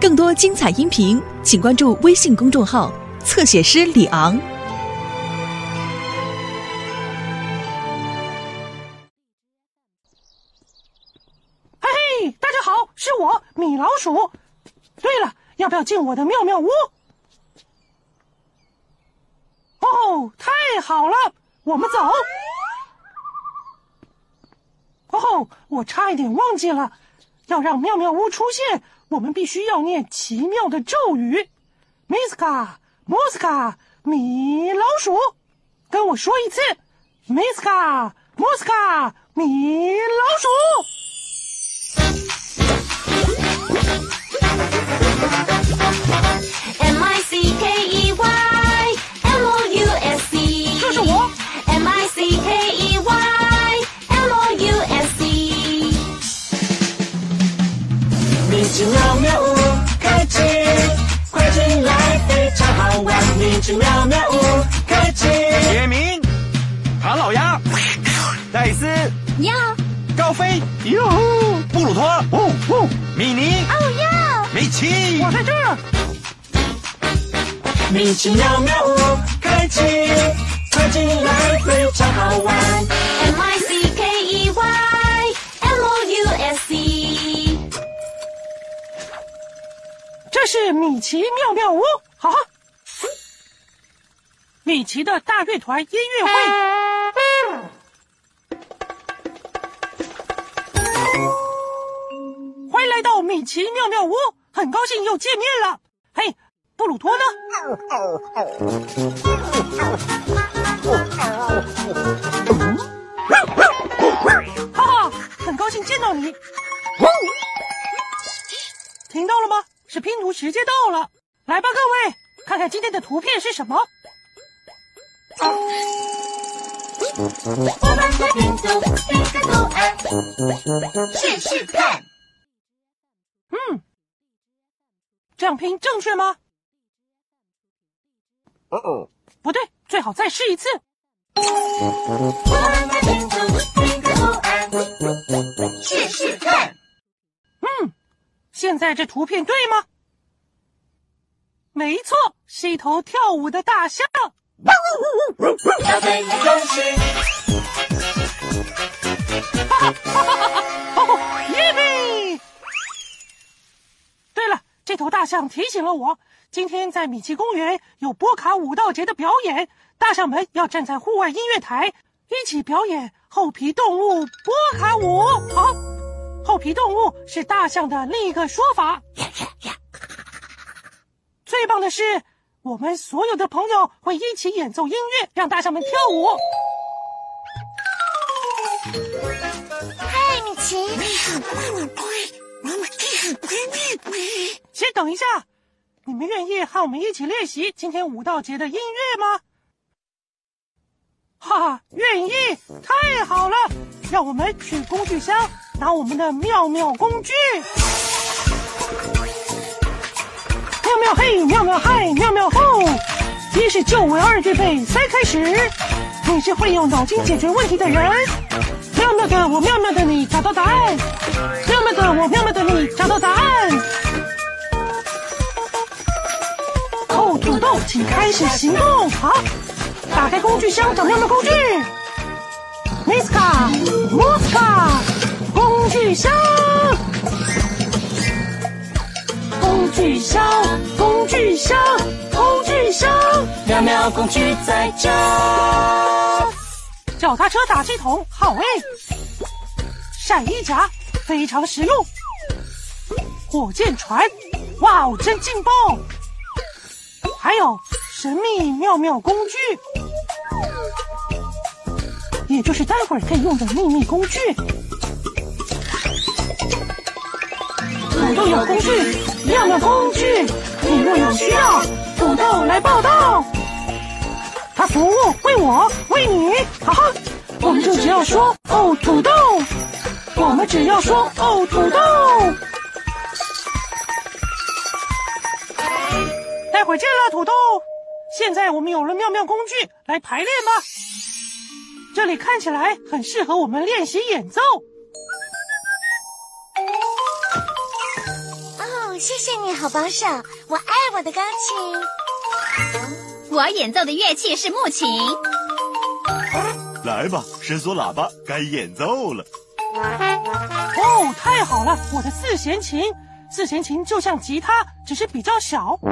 更多精彩音频，请关注微信公众号“侧写师李昂”。嘿嘿，大家好，是我米老鼠。对了，要不要进我的妙妙屋？哦，太好了，我们走。哦，我差一点忘记了，要让妙妙屋出现，我们必须要念奇妙的咒语。Miska Moska 米老鼠，跟我说一次，Miska Moska 米老鼠。奇妙妙屋开启，杰明、唐老鸭、戴斯、哟高飞、哟、布鲁托、哦哦、米妮、哦哟，米奇。我，在这儿。米奇妙妙屋开启，快进来，非常好玩。M I C K E Y M O U S E。这是米奇妙妙屋，好，米奇的大乐团音乐会。欢迎来到米奇妙妙屋，很高兴又见面了。嘿，布鲁托呢？哈哈，很高兴见到你。听到了吗？是拼图时间到了，来吧，各位，看看今天的图片是什么？我们的拼图拼个图案，试试看。嗯，这样拼正确吗？哦不对，最好再试一次。我们的拼图拼个图案，试试看。嗯，现在这图片对吗？没错，是一头跳舞的大象。要飞来恭喜，哦，耶嘿！对了，这头大象提醒了我，今天在米奇公园有波卡舞蹈节的表演，大象们要站在户外音乐台一起表演厚皮动物波卡舞。好，厚皮动物是大象的另一个说法。最棒的是，我们所有的朋友会一起演奏音乐，让大象们跳舞。嗨，米奇，先等一下，你们愿意和我们一起练习今天舞蹈节的音乐吗？哈哈，愿意，太好了！让我们去工具箱拿我们的妙妙工具。妙妙嘿，妙妙嗨，妙妙吼！一是就位，二预备，三开始。你是会用脑筋解决问题的人。妙妙的我，妙妙的你，找到答案。妙妙的我，妙妙的你，找到答案。厚土豆，请开始行动。好，打开工具箱，找妙妙工具。Miska Moska 工具箱，工具箱，工具箱，工具箱。妙妙工具在这。脚踏车打气筒，好哎。晒衣夹，非常实用。火箭船，哇哦，真劲爆！还有神秘妙妙工具，也就是待会儿可以用的秘密工具。土豆有工具，妙妙工具，你若有需要，土豆来报道。他服务，为我，为你，哈哈，我们就只要说哦土豆，我们只要说哦土豆。待会见了，土豆。现在我们有了妙妙工具，来排练吧。这里看起来很适合我们练习演奏。谢谢你好帮手，我爱我的钢琴。我演奏的乐器是木琴。来吧，伸缩喇叭，该演奏了。哦，太好了，我的四弦琴，四弦琴就像吉他，只是比较小。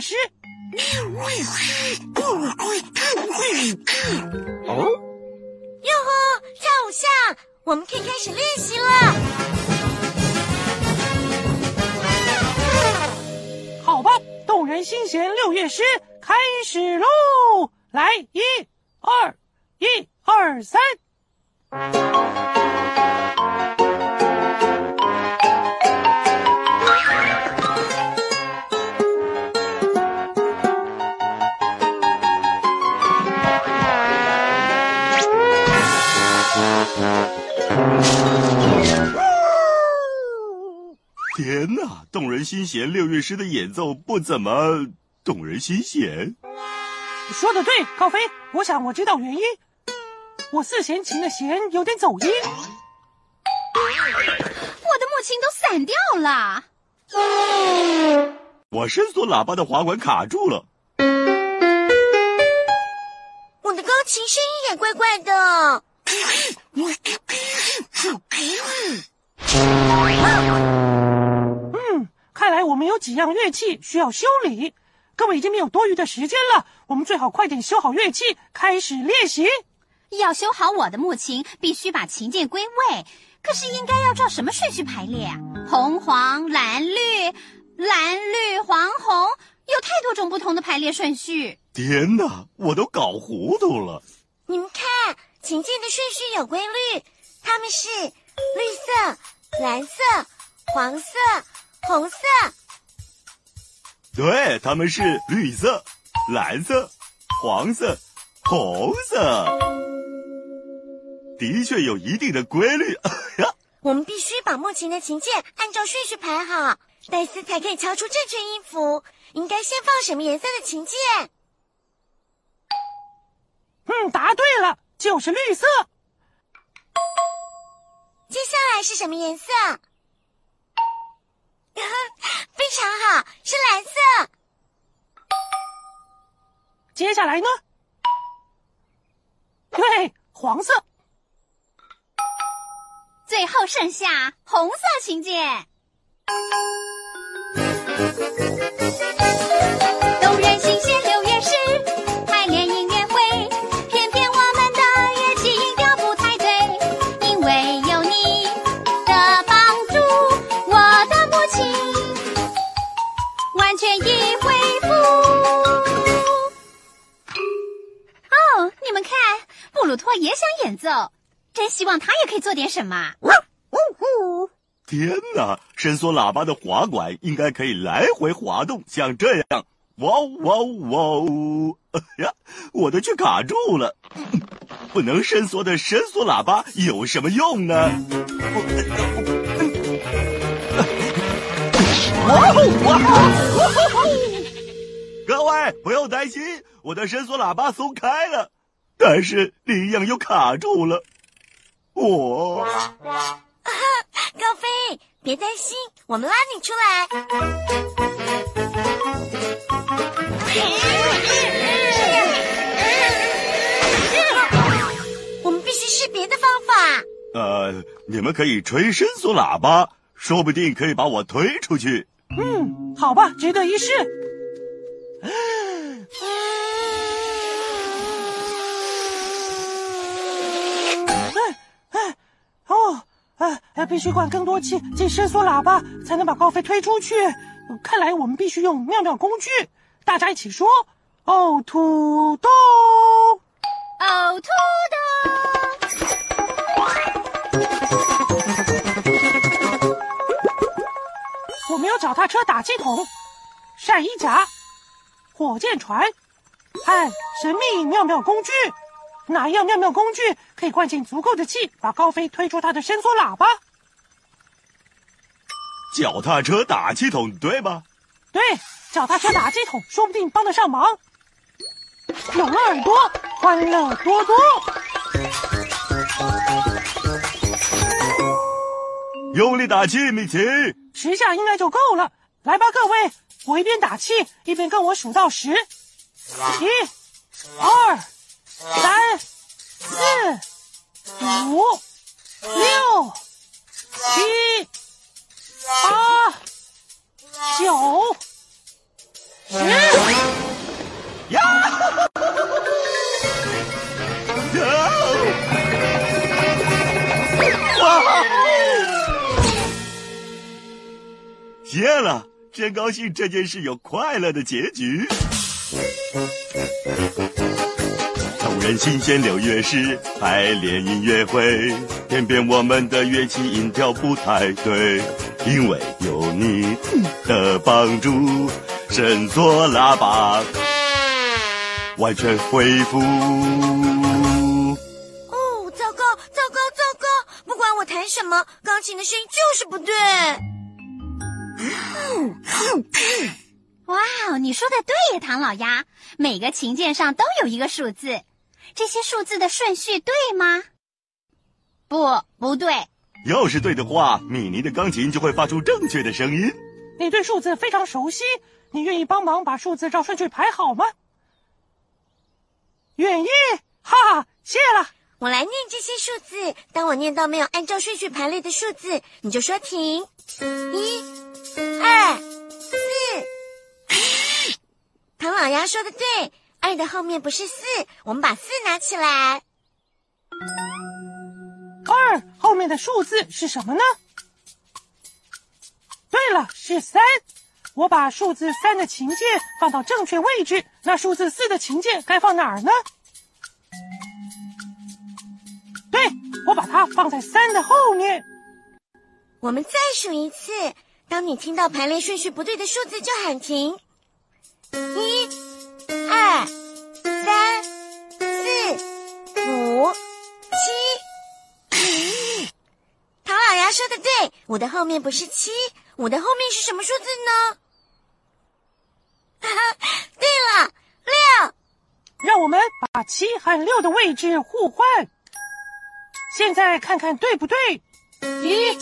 心弦六乐师”。哟吼，跳舞像，我们可以开始练习了。好吧，动人心弦六乐师开始喽！来，一、二，一、二、三。动人心弦六乐师的演奏不怎么动人心弦。说的对，高飞，我想我知道原因。我四弦琴的弦有点走音。我的木琴都散掉了。我伸缩喇叭的滑管卡住了。我的钢琴声音也怪怪的。嗯，看来我们有几样乐器需要修理。各位已经没有多余的时间了，我们最好快点修好乐器，开始练习。要修好我的木琴，必须把琴键归位。可是应该要照什么顺序排列啊？红黄蓝绿，蓝绿黄红，有太多种不同的排列顺序。天哪，我都搞糊涂了。你们看，琴键的顺序有规律，它们是绿色、蓝色、黄色、红色。对，它们是绿色、蓝色、黄色、红色，的确有一定的规律。呀，我们必须把目前的琴键按照顺序排好，戴斯才可以敲出正确音符。应该先放什么颜色的琴键？嗯，答对了，就是绿色。接下来是什么颜色？非常好，是蓝色。接下来呢？对，黄色。最后剩下红色琴键。演奏，真希望他也可以做点什么。天哪！伸缩喇叭的滑管应该可以来回滑动，像这样。哇哦哇哦哇哦！哎呀，我的却卡住了。不能伸缩的伸缩喇叭有什么用呢？哇哦哇哦！各位不用担心，我的伸缩喇叭松开了，但是另一样又卡住了。我。高飞，别担心，我们拉你出来。我们必须试别的方法。呃，你们可以吹伸缩喇叭，说不定可以把我推出去。嗯，好吧，值得一试。哎 必须灌更多气进伸缩喇叭，才能把高飞推出去。看来我们必须用妙妙工具。大家一起说：哦，土豆。哦，土豆。我们有脚踏车打气筒、晒衣夹、火箭船、和神秘妙妙工具。哪一样妙妙工具可以灌进足够的气，把高飞推出他的伸缩喇叭？脚踏车打气筒，对吧？对，脚踏车打气筒说不定帮得上忙。有了耳朵，欢乐多多。用力打气，米奇。十下应该就够了。来吧，各位，我一边打气一边跟我数到十。一、二、三、四、五、六、七、八、九、十。呀！哇！谢了，真高兴这件事有快乐的结局。动人新鲜柳月时排练音乐会，偏偏我们的乐器音调不太对，因为有你的帮助，伸缩喇叭完全恢复。哦，糟糕，糟糕，糟糕！不管我弹什么，钢琴的声音就是不对。哇哦，你说的对呀，唐老鸭。每个琴键上都有一个数字，这些数字的顺序对吗？不，不对。要是对的话，米妮的钢琴就会发出正确的声音。你对数字非常熟悉，你愿意帮忙把数字照顺序排好吗？愿意，哈哈，谢了。我来念这些数字，当我念到没有按照顺序排列的数字，你就说停。一、二、四。唐老鸭说的对，二的后面不是四，我们把四拿起来。二后面的数字是什么呢？对了，是三。我把数字三的琴键放到正确位置，那数字四的琴键该放哪儿呢？对，我把它放在三的后面。我们再数一次，当你听到排列顺序不对的数字，就喊停。一、对，五的后面不是七，五的后面是什么数字呢？哈哈，对了，六。让我们把七和六的位置互换。现在看看对不对？一、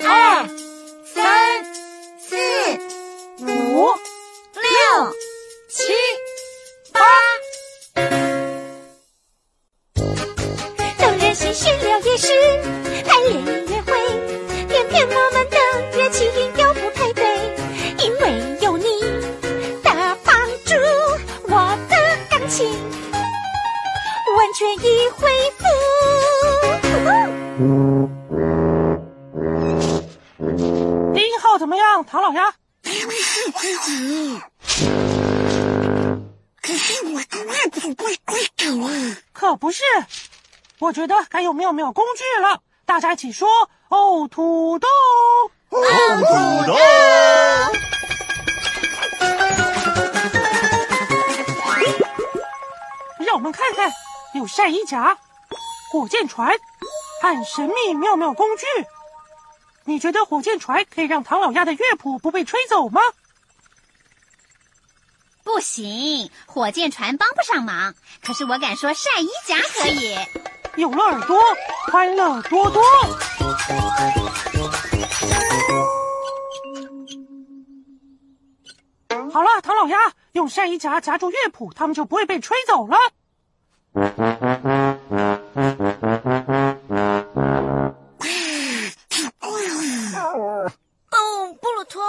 二、三、四、五、六、七、八。动人心绪了也是排练音乐会，偏偏我们的乐器音调不太对，因为有你的帮助，我的钢琴完全已恢复。第一号怎么样，唐老鸭？可不是，我觉得该有妙妙工具了。大家一起说：“哦，土豆！”哦土豆。让我们看看，有晒衣夹、火箭船和神秘妙妙工具。你觉得火箭船可以让唐老鸭的乐谱不被吹走吗？不行，火箭船帮不上忙。可是我敢说晒衣夹可以。有了耳朵，欢乐多多。好了，唐老鸭用晒衣夹夹住乐谱，他们就不会被吹走了。哦，布鲁托，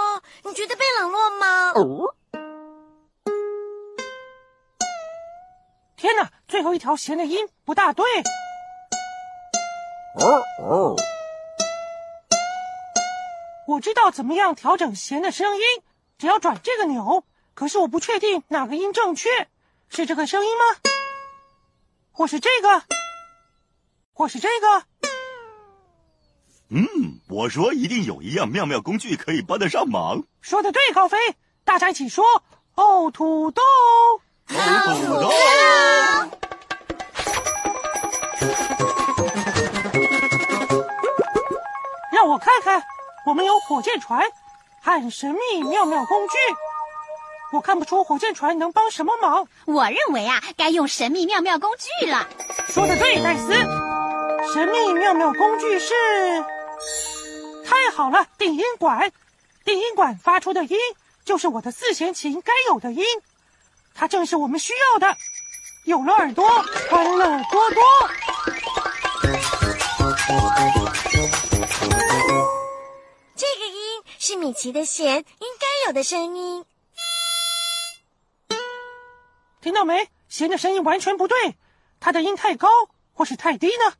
你觉得被冷落吗？天哪，最后一条弦的音不大对。我知道怎么样调整弦的声音，只要转这个钮。可是我不确定哪个音正确，是这个声音吗？或是这个？或是这个？嗯，我说一定有一样妙妙工具可以帮得上忙。说的对，高飞，大家一起说：哦，土豆！哦，土豆。让我看看，我们有火箭船和神秘妙妙工具。我看不出火箭船能帮什么忙。我认为啊，该用神秘妙妙工具了。说的对，戴斯。神秘妙妙工具是……太好了，定音管。定音管发出的音就是我的四弦琴该有的音，它正是我们需要的。有了耳朵，欢乐多多。是米奇的弦应该有的声音。听到没？弦的声音完全不对，它的音太高或是太低呢？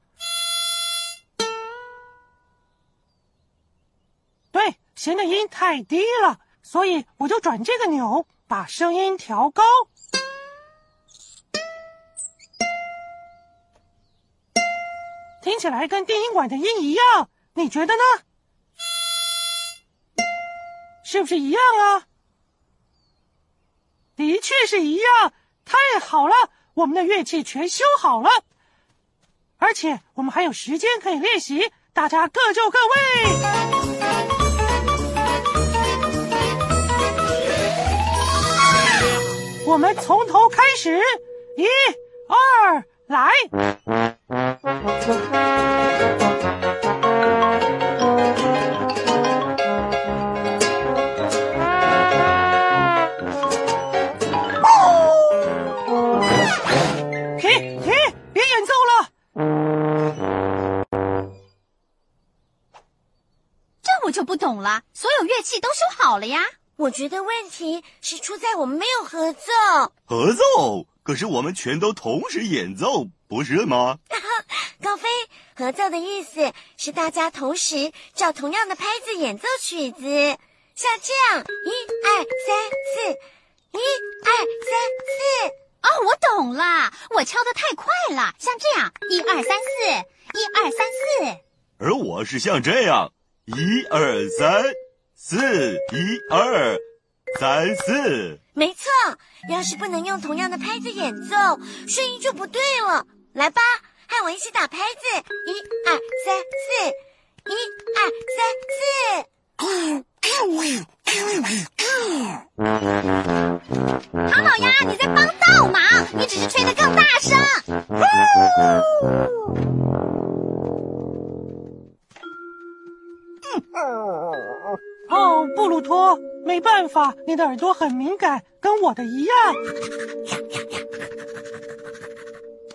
对，弦的音太低了，所以我就转这个钮，把声音调高。听起来跟电音管的音一样，你觉得呢？是不是一样啊？的确是一样，太好了，我们的乐器全修好了，而且我们还有时间可以练习，大家各就各位。我们从头开始，一、二，来！就不懂了，所有乐器都修好了呀。我觉得问题是出在我们没有合奏。合奏？可是我们全都同时演奏，不是吗？高飞，合奏的意思是大家同时照同样的拍子演奏曲子，像这样，一二三四，一二三四。哦，我懂了，我敲的太快了，像这样，一二三四，一二三四。而我是像这样，一二三四，一二三四。没错，要是不能用同样的拍子演奏，声音就不对了。来吧，和我一起打拍子，一二三四，一二三四你的耳朵很敏感，跟我的一样。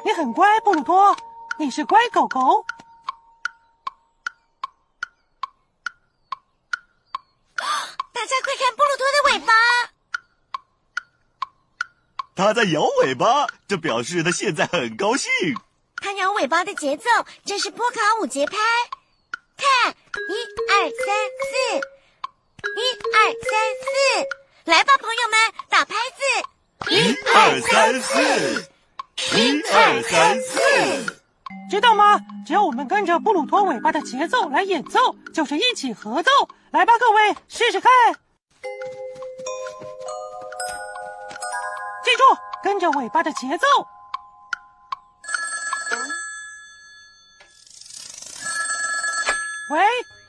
你很乖，布鲁托，你是乖狗狗。大家快看布鲁托的尾巴，它在摇尾巴，这表示它现在很高兴。它摇尾巴的节奏正是波卡舞节拍。看，一二三四，一二三四，来吧，朋友们，打拍子，一二三四，一二三四。知道吗？只要我们跟着布鲁托尾巴的节奏来演奏，就是一起合奏。来吧，各位，试试看。记住，跟着尾巴的节奏。喂，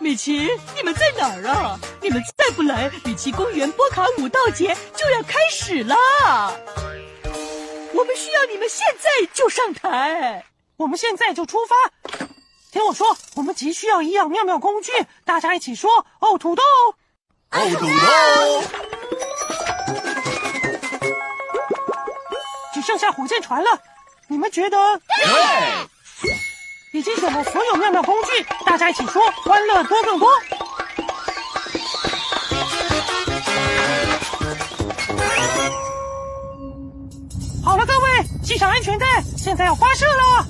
米奇，你们在哪儿啊？你们再不来，米奇公园波卡舞蹈节就要开始了！我们需要你们现在就上台。我们现在就出发。听我说，我们急需要一样妙妙工具，大家一起说：哦，土豆！哦，土豆！只剩下火箭船了，你们觉得？对，已经选了所有妙妙工具，大家一起说：欢乐多更多。好了，各位，系上安全带，现在要发射了。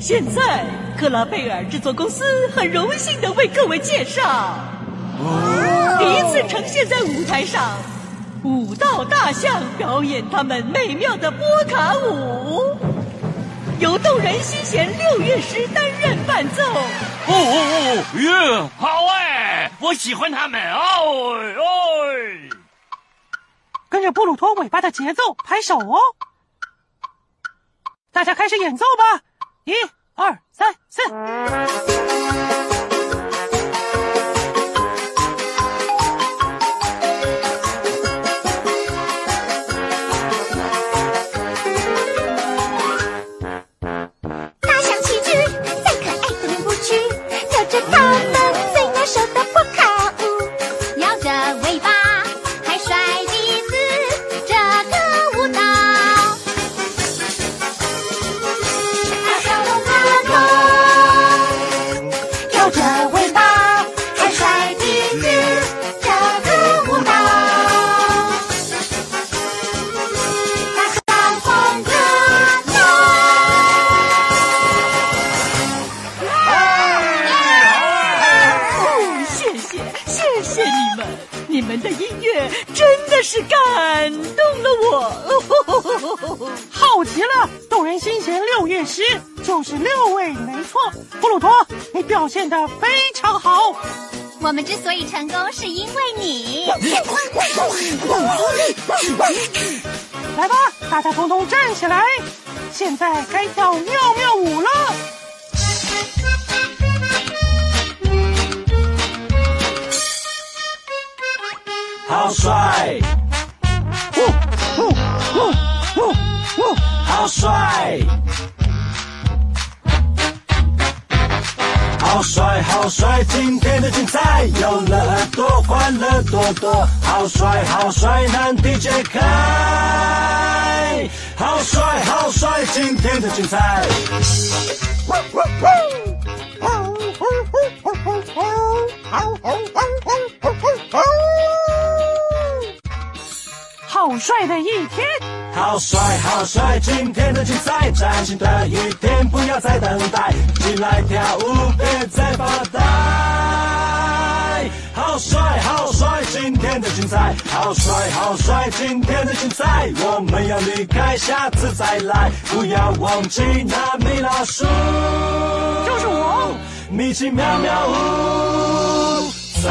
现在，克拉贝尔制作公司很荣幸的为各位介绍，第一次呈现在舞台上，舞蹈大象表演他们美妙的波卡舞。由动人心弦六乐师担任伴奏。哦哦哦，耶，好哎，我喜欢他们哦哦。跟着布鲁托尾巴的节奏拍手哦。大家开始演奏吧，一、二、三、四。是六位，没错。布鲁托，你表现的非常好。我们之所以成功，是因为你。来吧，大家统统站起来，现在该跳妙妙舞了。好帅，呜呜呜呜呜！好帅，好帅，好帅！今天的精彩有了耳朵，欢乐多多。好帅，好帅，难题解开。好帅，好帅！今天的精彩。好帅的一天，好帅，好帅！今天的精彩，崭新的一天，不要再等待，进来跳舞，别再发呆。好帅，好帅！今天的精彩，好帅，好帅！今天的精彩，我们要离开，下次再来，不要忘记那米老鼠，就是我。米奇妙妙屋，再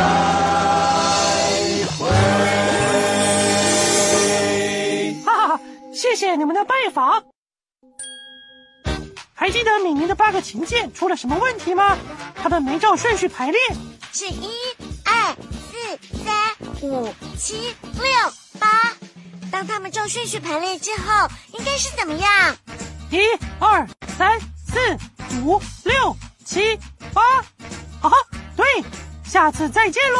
谢谢你们的拜访。还记得敏敏的八个琴键出了什么问题吗？他们没照顺序排列。是一、二、四、三、五、七、六、八。当他们照顺序排列之后，应该是怎么样？一、二、三、四、五、六、七、八。啊哈，对，下次再见喽。